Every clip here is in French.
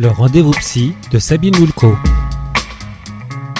Le rendez-vous psy de Sabine Woulko.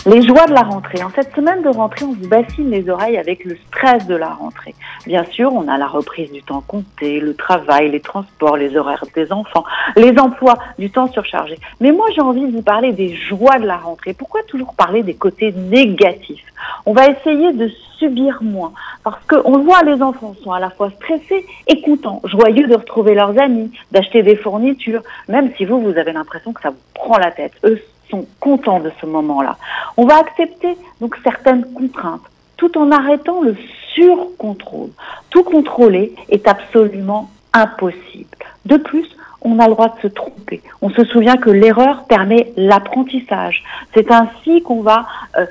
Les joies de la rentrée. En cette semaine de rentrée, on vous bassine les oreilles avec le stress de la rentrée. Bien sûr, on a la reprise du temps compté, le travail, les transports, les horaires des enfants, les emplois, du temps surchargé. Mais moi, j'ai envie de vous parler des joies de la rentrée. Pourquoi toujours parler des côtés négatifs? On va essayer de subir moins. Parce qu'on voit, les enfants sont à la fois stressés et contents, joyeux de retrouver leurs amis, d'acheter des fournitures, même si vous, vous avez l'impression que ça vous prend la tête. Eux sont contents de ce moment-là. On va accepter donc certaines contraintes tout en arrêtant le surcontrôle. Tout contrôler est absolument impossible. De plus, on a le droit de se tromper. On se souvient que l'erreur permet l'apprentissage. C'est ainsi qu'on va euh,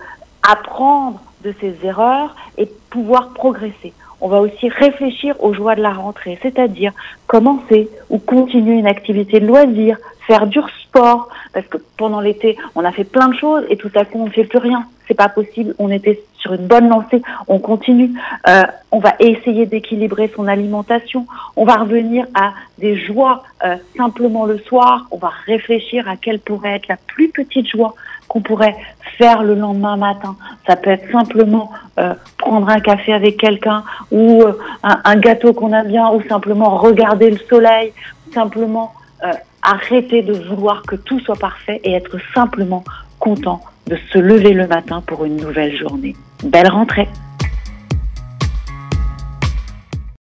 apprendre de ses erreurs et pouvoir progresser. On va aussi réfléchir aux joies de la rentrée, c'est-à-dire commencer ou continuer une activité de loisir, faire du sport, parce que pendant l'été, on a fait plein de choses et tout à coup, on ne fait plus rien. C'est pas possible. On était sur une bonne lancée. On continue. Euh, on va essayer d'équilibrer son alimentation. On va revenir à des joies euh, simplement le soir. On va réfléchir à quelle pourrait être la plus petite joie qu'on pourrait faire le lendemain matin. Ça peut être simplement euh, prendre un café avec quelqu'un ou euh, un, gâteau qu'on aime bien ou simplement regarder le soleil, simplement euh, arrêter de vouloir que tout soit parfait et être simplement content de se lever le matin pour une nouvelle journée. Belle rentrée